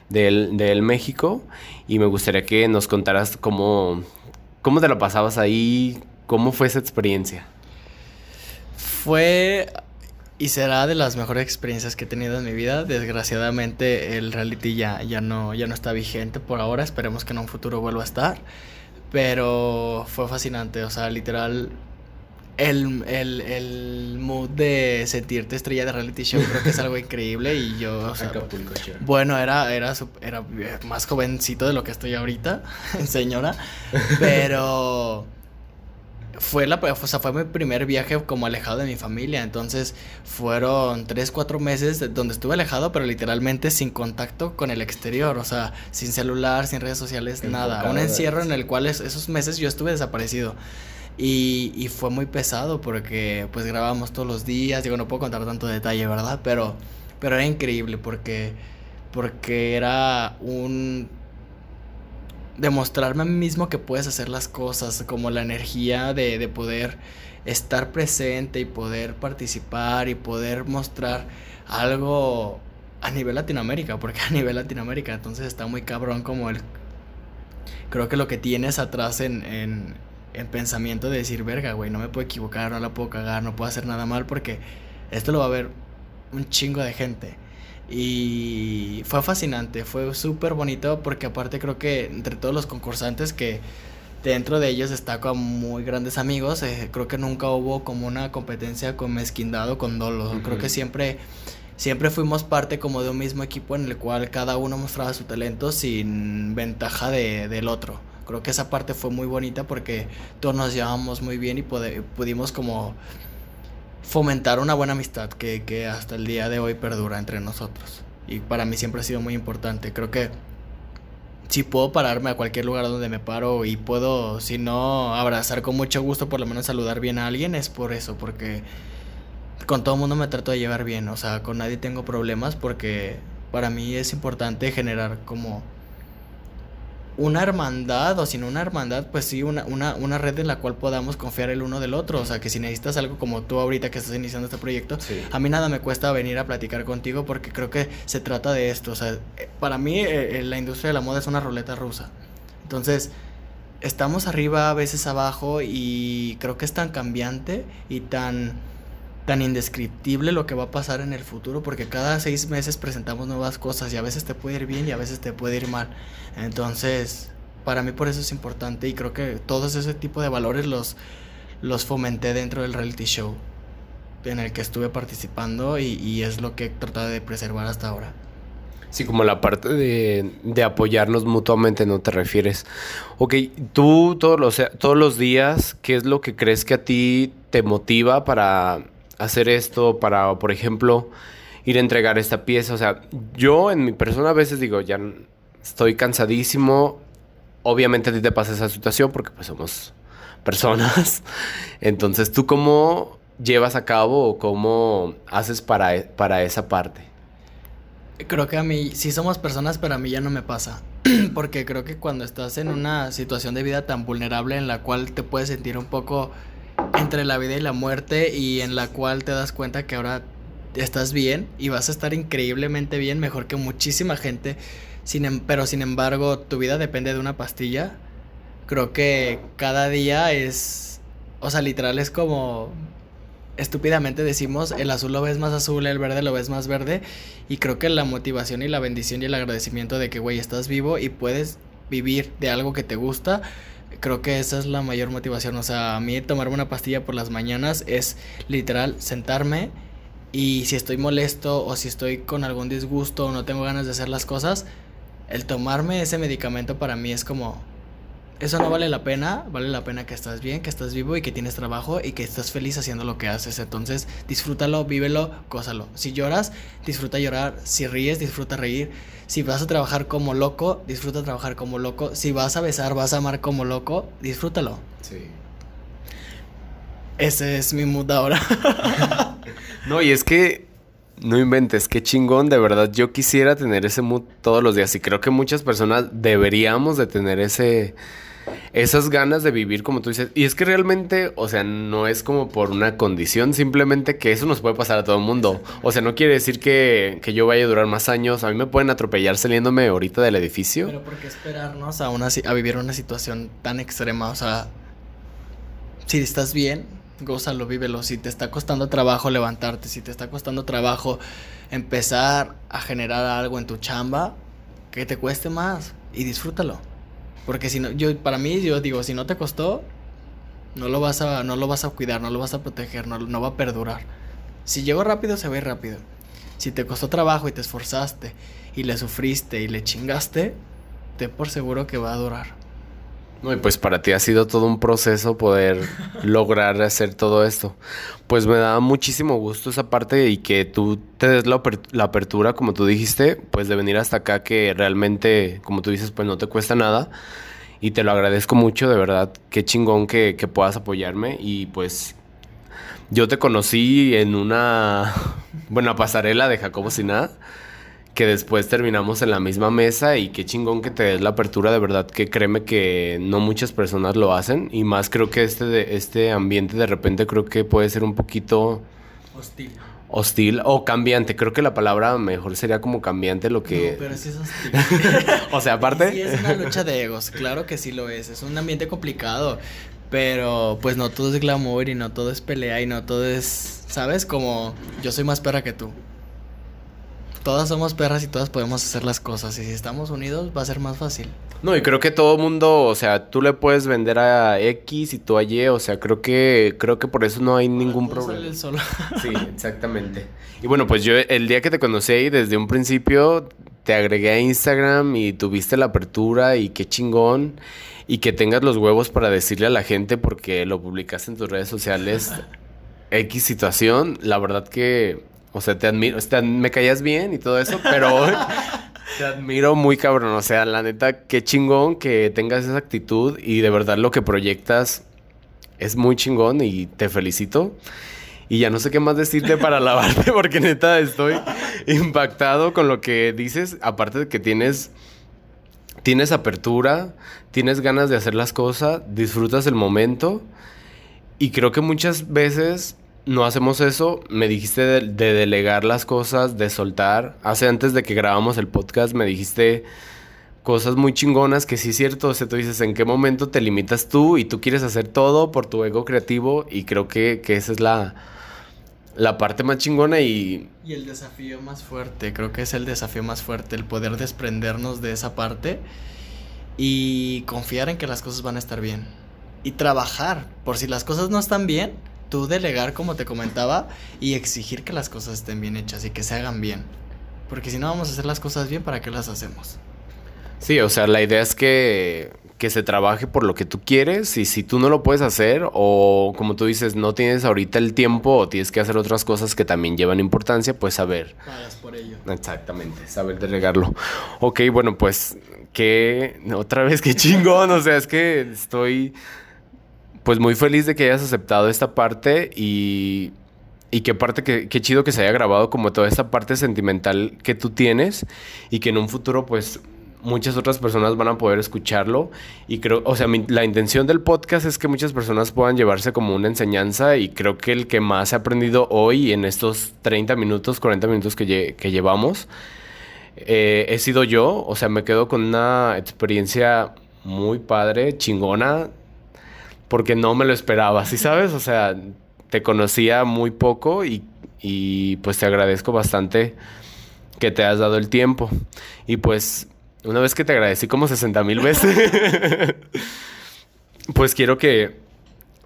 del, del México y me gustaría que nos contaras cómo, ¿Cómo te lo pasabas ahí? ¿Cómo fue esa experiencia? Fue y será de las mejores experiencias que he tenido en mi vida. Desgraciadamente el reality ya, ya, no, ya no está vigente por ahora. Esperemos que en un futuro vuelva a estar. Pero fue fascinante. O sea, literal, el, el, el, mood de sentirte estrella de reality show creo que es algo increíble y yo, o sea, bueno, era, era, era más jovencito de lo que estoy ahorita, señora, pero fue, la, o sea, fue mi primer viaje como alejado de mi familia, entonces fueron tres, cuatro meses donde estuve alejado, pero literalmente sin contacto con el exterior, o sea, sin celular, sin redes sociales, nada, un encierro en el cual esos meses yo estuve desaparecido. Y, fue muy pesado porque pues grabamos todos los días, digo, no puedo contar tanto detalle, ¿verdad? Pero, pero era increíble porque, porque era un demostrarme a mí mismo que puedes hacer las cosas, como la energía de, de poder estar presente y poder participar y poder mostrar algo a nivel Latinoamérica, porque a nivel Latinoamérica entonces está muy cabrón como el... Creo que lo que tienes atrás en en pensamiento de decir, verga, güey, no me puedo equivocar, no la puedo cagar, no puedo hacer nada mal porque esto lo va a ver un chingo de gente. Y fue fascinante, fue súper bonito porque aparte creo que entre todos los concursantes que dentro de ellos está con muy grandes amigos, eh, creo que nunca hubo como una competencia con mezquindad o con dolo. Creo que siempre, siempre fuimos parte como de un mismo equipo en el cual cada uno mostraba su talento sin ventaja de, del otro. Creo que esa parte fue muy bonita porque todos nos llevamos muy bien y pudimos como fomentar una buena amistad que, que hasta el día de hoy perdura entre nosotros. Y para mí siempre ha sido muy importante. Creo que si puedo pararme a cualquier lugar donde me paro y puedo, si no, abrazar con mucho gusto, por lo menos saludar bien a alguien, es por eso, porque con todo el mundo me trato de llevar bien, o sea, con nadie tengo problemas porque para mí es importante generar como una hermandad, o sin una hermandad, pues sí, una, una, una, red en la cual podamos confiar el uno del otro. O sea, que si necesitas algo como tú ahorita que estás iniciando este proyecto, a mí nada me cuesta venir a platicar contigo porque creo que se trata de esto. O sea, eh, para mí eh, eh, la industria de la moda es una ruleta rusa. Entonces, estamos arriba, a veces abajo, y creo que es tan cambiante y tan tan indescriptible lo que va a pasar en el futuro porque cada seis meses presentamos nuevas cosas y a veces te puede ir bien y a veces te puede ir mal. Entonces, para mí por eso es importante y creo que todos ese tipo de valores los, los fomenté dentro del reality show en el que estuve participando y, es lo que he tratado de preservar hasta ahora. Sí, como la parte de, de, apoyarnos mutuamente, ¿no te refieres? Ok, tú todos los, todos los días, ¿qué es lo que crees que a ti te motiva para hacer esto, para, por ejemplo, ir a entregar esta pieza. O sea, yo en mi persona a veces digo, ya estoy cansadísimo. Obviamente a ti te pasa esa situación porque pues somos personas. Entonces, ¿tú cómo llevas a cabo o cómo haces para, para esa parte? Creo que a mí, sí somos personas, pero a mí ya no me pasa. porque creo que cuando estás en una situación de vida tan vulnerable en la cual te puedes sentir un poco entre la vida y la muerte y en la cual te das cuenta que ahora estás bien y vas a estar increíblemente bien, mejor que muchísima gente, sin, em, pero sin embargo tu vida depende de una pastilla. Creo que cada día es, o sea, literal es como estúpidamente decimos, el azul lo ves más azul, el verde lo ves más verde. Y creo que la motivación y la bendición y el agradecimiento de que, güey, estás vivo y puedes vivir de algo que te gusta, creo que esa es la mayor motivación. O sea, a mí tomarme una pastilla por las mañanas es literal sentarme y si estoy molesto o si estoy con algún disgusto o no tengo ganas de hacer las cosas, el tomarme ese medicamento para mí es como eso no vale la pena, vale la pena que estás bien, que estás vivo y que tienes trabajo y que estás feliz haciendo lo que haces. Entonces, disfrútalo, vívelo, gózalo. Si lloras, disfruta llorar. Si ríes, disfruta reír. Si vas a trabajar como loco, disfruta trabajar como loco. Si vas a besar, vas a amar como loco, disfrútalo. Sí. Ese es mi mood ahora. no, y es que no inventes, qué chingón, de verdad. Yo quisiera tener ese mood todos los días y creo que muchas personas deberíamos de tener ese esas ganas de vivir como tú dices. Y es que realmente, o sea, no es como por una condición, simplemente que eso nos puede pasar a todo el mundo. O sea, no quiere decir que, que yo vaya a durar más años. A mí me pueden atropellar saliéndome ahorita del edificio. Pero ¿por qué esperarnos a, una, a vivir una situación tan extrema? O sea, si estás bien, gózalo, vívelo. Si te está costando trabajo levantarte, si te está costando trabajo empezar a generar algo en tu chamba, que te cueste más y disfrútalo. Porque si no, yo, para mí, yo digo, si no te costó, no lo vas a, no lo vas a cuidar, no lo vas a proteger, no, no va a perdurar. Si llegó rápido, se ve rápido. Si te costó trabajo y te esforzaste y le sufriste y le chingaste, te por seguro que va a durar. No, y pues para ti ha sido todo un proceso poder lograr hacer todo esto. Pues me da muchísimo gusto esa parte y que tú te des la, apertura, como tú dijiste, pues de venir hasta acá que realmente, como tú dices, pues no te cuesta nada. Y te lo agradezco mucho, de verdad. Qué chingón que, que puedas apoyarme. Y pues yo te conocí en una buena pasarela de Jacobo Siná que después terminamos en la misma mesa y qué chingón que te des la apertura, de verdad que créeme que no muchas personas lo hacen y más creo que este, de, este ambiente de repente creo que puede ser un poquito hostil. Hostil o cambiante, creo que la palabra mejor sería como cambiante lo que... No, pero sí es hostil. o sea, aparte... Sí, es una lucha de egos, claro que sí lo es, es un ambiente complicado, pero pues no todo es glamour y no todo es pelea y no todo es, ¿sabes? Como yo soy más perra que tú todas somos perras y todas podemos hacer las cosas. Y si estamos unidos va a ser más fácil. No, y creo que todo mundo, o sea, tú le puedes vender a X y tú a Y, o sea, creo que creo que por eso no hay ningún problema. El sí, exactamente. Y bueno, pues yo el día que te conocí desde un principio te agregué a Instagram y tuviste la apertura y qué chingón y que tengas los huevos para decirle a la gente porque lo publicaste en tus redes sociales X situación, la verdad que o sea, te admiro, me caías bien y todo eso, pero te admiro muy cabrón. O sea, la neta, qué chingón que tengas esa actitud y de verdad lo que proyectas es muy chingón y te felicito. Y ya no sé qué más decirte para alabarte porque neta estoy impactado con lo que dices. Aparte de que tienes tienes apertura, tienes ganas de hacer las cosas, disfrutas el momento y creo que muchas veces no hacemos eso. Me dijiste de, delegar las cosas, de soltar. Hace antes de que grabamos el podcast me dijiste cosas muy chingonas que sí es cierto. O sea, tú dices, ¿en qué momento te limitas tú y tú quieres hacer todo por tu ego creativo? Y creo que, que esa es la, la parte más chingona y... Y el desafío más fuerte, creo que es el desafío más fuerte, el poder desprendernos de esa parte y confiar en que las cosas van a estar bien. Y trabajar, por si las cosas no están bien, tú delegar, como te comentaba, y exigir que las cosas estén bien hechas y que se hagan bien. Porque si no vamos a hacer las cosas bien, ¿para qué las hacemos? Sí, o sea, la idea es que, que se trabaje por lo que tú quieres y si tú no lo puedes hacer o como tú dices, no tienes ahorita el tiempo o tienes que hacer otras cosas que también llevan importancia, pues saber. Pagas por ello. Exactamente, saber delegarlo. Ok, bueno, pues que otra vez qué chingón, o sea, es que estoy pues muy feliz de que hayas aceptado esta parte y, y qué parte, que, qué chido que se haya grabado como toda esta parte sentimental que tú tienes y que en un futuro pues muchas otras personas van a poder escucharlo. Y creo, o sea, la intención del podcast es que muchas personas puedan llevarse como una enseñanza y creo que el que más he aprendido hoy en estos 30 minutos, 40 minutos que, que llevamos, eh, he sido yo, o sea, me quedo con una experiencia muy padre, chingona, porque no me lo esperaba, ¿sí sabes? O sea, te conocía muy poco y, y pues te agradezco bastante que te has dado el tiempo. Y pues una vez que te agradecí como 60 mil veces, pues quiero que,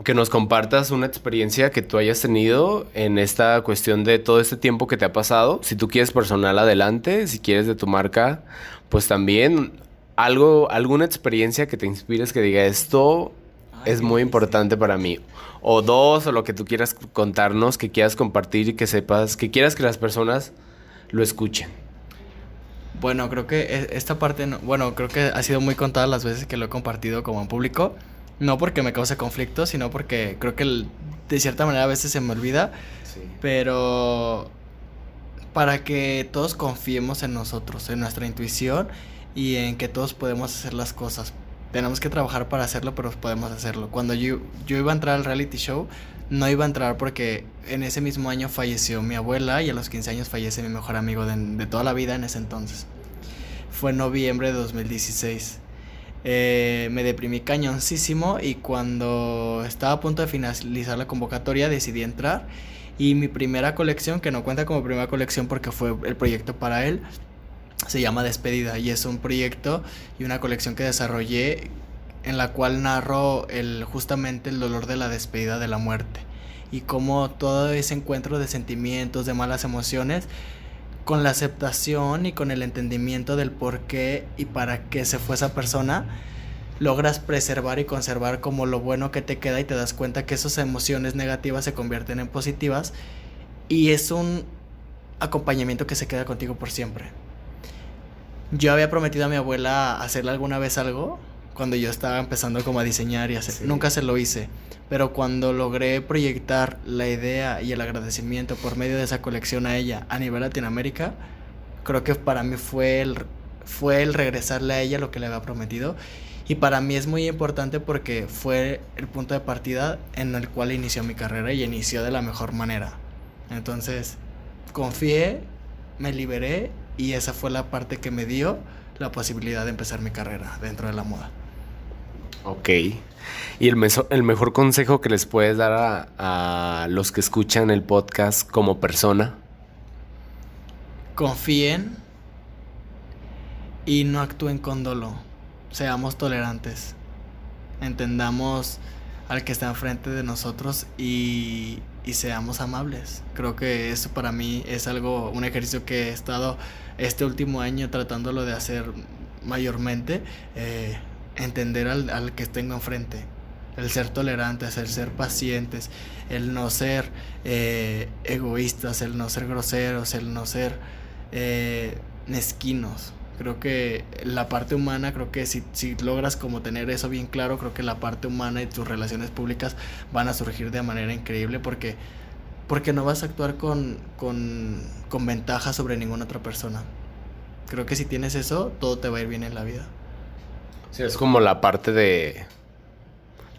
que nos compartas una experiencia que tú hayas tenido en esta cuestión de todo este tiempo que te ha pasado. Si tú quieres personal, adelante. Si quieres de tu marca, pues también algo, alguna experiencia que te inspires que diga esto es muy importante para mí. O dos, o lo que tú quieras contarnos, que quieras compartir y que sepas, que quieras que las personas lo escuchen. Bueno, creo que e, esta parte, bueno, creo que ha sido muy contada las veces que lo he compartido como en público. No porque me cause conflicto, sino porque creo que de cierta manera a veces se me olvida. Pero para que todos confiemos en nosotros, en nuestra intuición y en que todos podemos hacer las cosas tenemos que trabajar para hacerlo, pero podemos hacerlo. Cuando yo, iba a entrar al reality show, no iba a entrar porque en ese mismo año falleció mi abuela y a los 15 años fallece mi mejor amigo de, toda la vida en ese entonces. Fue en noviembre de 2016. Eh, me deprimí cañoncísimo y cuando estaba a punto de finalizar la convocatoria decidí entrar y mi primera colección, que no cuenta como primera colección porque fue el proyecto para él, se llama Despedida y es un proyecto y una colección que desarrollé en la cual narro el, justamente el dolor de la despedida de la muerte y cómo todo ese encuentro de sentimientos, de malas emociones, con la aceptación y con el entendimiento del por qué y para qué se fue esa persona, logras preservar y conservar como lo bueno que te queda y te das cuenta que esas emociones negativas se convierten en positivas y es un acompañamiento que se queda contigo por siempre. Yo había prometido a mi abuela hacerle alguna vez algo cuando yo estaba empezando como a diseñar y hacer. Nunca se lo hice. Pero cuando logré proyectar la idea y el agradecimiento por medio de esa colección a ella a nivel Latinoamérica, creo que para mí fue el, fue el regresarle a ella lo que le había prometido. Y para mí es muy importante porque fue el punto de partida en el cual inició mi carrera y inició de la mejor manera. Entonces, confié, me liberé y esa fue la parte que me dio la posibilidad de empezar mi carrera dentro de la moda. Ok. ¿Y el, el mejor consejo que les puedes dar a, a los que escuchan el podcast como persona? Confíen y no actúen con dolo. Seamos tolerantes. Entendamos al que está enfrente de nosotros y, seamos amables. Creo que eso para mí es algo, un ejercicio que he estado este último año tratándolo de hacer mayormente, eh, entender al, al, que tengo enfrente. El ser tolerantes, el ser pacientes, el no ser eh, egoístas, el no ser groseros, el no ser eh, mezquinos. Creo que la parte humana, creo que si, si logras como tener eso bien claro, creo que la parte humana y tus relaciones públicas van a surgir de manera increíble porque, porque no vas a actuar con, con, con ventaja sobre ninguna otra persona. Creo que si tienes eso, todo te va a ir bien en la vida. Sí, es como la parte de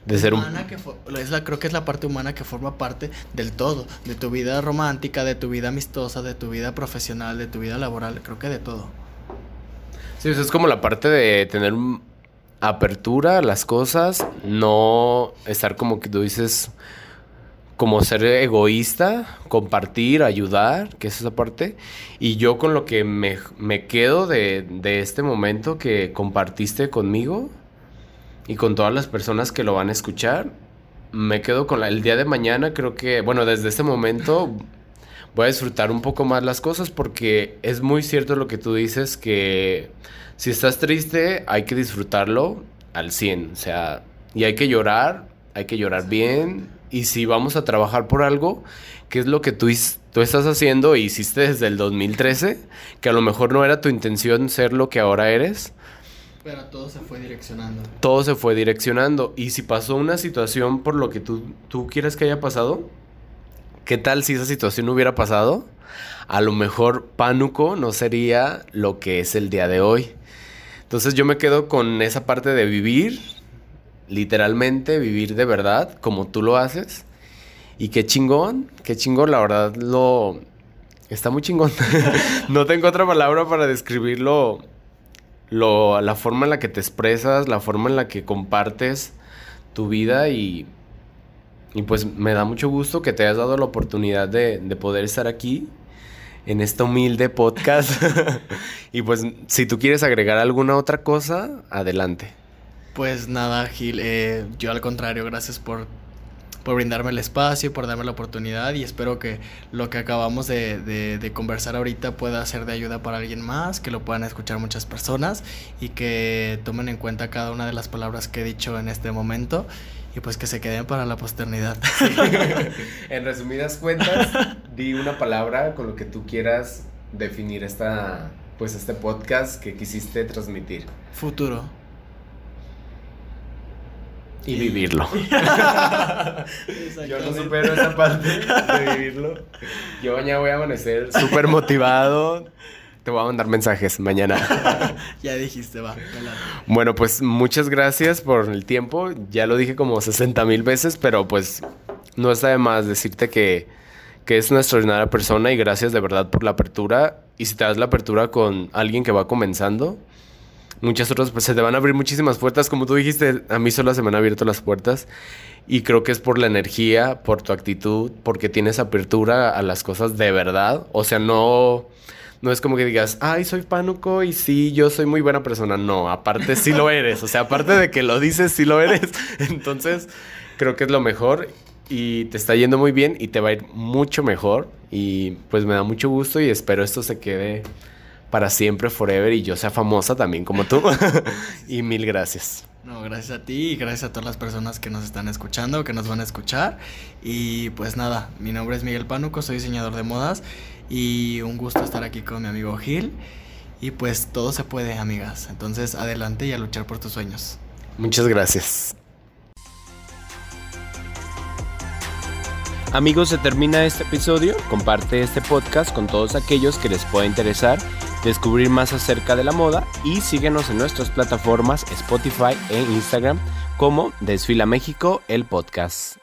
de ser un... Que es la, creo que es la parte humana que forma parte del todo, de tu vida romántica, de tu vida amistosa, de tu vida profesional, de tu vida laboral, creo que de todo. Sí, es como la parte de tener apertura a las cosas, no estar como que tú dices, como ser egoísta, compartir, ayudar, que es esa parte. Y yo con lo que me, me quedo de, de este momento que compartiste conmigo, y con todas las personas que lo van a escuchar. Me quedo con la, el día de mañana, creo que, bueno, desde este momento voy a disfrutar un poco más las cosas porque es muy cierto lo que tú dices que si estás triste hay que disfrutarlo al 100, o sea, y hay que llorar, hay que llorar bien y si vamos a trabajar por algo, ¿qué es lo que tú, tú estás haciendo e hiciste desde el 2013? Que a lo mejor no era tu intención ser lo que ahora eres pero todo se fue direccionando. Todo se fue direccionando. Y si pasó una situación por lo que tú, tú quieres que haya pasado, ¿qué tal si esa situación hubiera pasado? A lo mejor Pánuco no sería lo que es el día de hoy. Entonces yo me quedo con esa parte de vivir, literalmente vivir de verdad, como tú lo haces. Y qué chingón, qué chingón, la verdad lo... Está muy chingón. no tengo otra palabra para describirlo lo, la forma en la que te expresas, la forma en la que compartes tu vida y, y pues me da mucho gusto que te hayas dado la oportunidad de, de poder estar aquí en este humilde podcast. y pues si tú quieres agregar alguna otra cosa, adelante. Pues nada, Gil, eh, yo al contrario, gracias por por brindarme el espacio, por darme la oportunidad y espero que lo que acabamos de, de, conversar ahorita pueda ser de ayuda para alguien más, que lo puedan escuchar muchas personas y que tomen en cuenta cada una de las palabras que he dicho en este momento y pues que se queden para la posternidad. en resumidas cuentas, di una palabra con lo que tú quieras definir esta pues este podcast que quisiste transmitir. Futuro y vivirlo. Yo no supero esa parte de vivirlo. Yo mañana voy a amanecer súper motivado. Te voy a mandar mensajes mañana. ya dijiste, va. Bueno, pues muchas gracias por el tiempo. Ya lo dije como 60 mil veces, pero pues no está de más decirte que, que es una extraordinaria persona y gracias de verdad por la apertura. Y si te das la apertura con alguien que va comenzando, muchas otras, pues se te van a abrir muchísimas puertas. Como tú dijiste, a mí solo se me han abierto las puertas. Y creo que es por la energía, por tu actitud, porque tienes apertura a las cosas de verdad. O sea, no, no es como que digas, ay, soy pánuco y sí, yo soy muy buena persona. No, aparte sí lo eres. O sea, aparte de que lo dices, sí lo eres. Entonces, creo que es lo mejor y te está yendo muy bien y te va a ir mucho mejor. Y pues me da mucho gusto y espero esto se quede para siempre, forever, y yo sea famosa también como tú. y mil gracias. No, gracias a ti y gracias a todas las personas que nos están escuchando, que nos van a escuchar. Y pues nada, mi nombre es Miguel Pánuco, soy diseñador de modas y un gusto estar aquí con mi amigo Gil. Y pues todo se puede, amigas. Entonces adelante y a luchar por tus sueños. Muchas gracias. Amigos, se termina este episodio. Comparte este podcast con todos aquellos que les pueda interesar descubrir más acerca de la moda y síguenos en nuestras plataformas Spotify e Instagram como Desfila México, el podcast.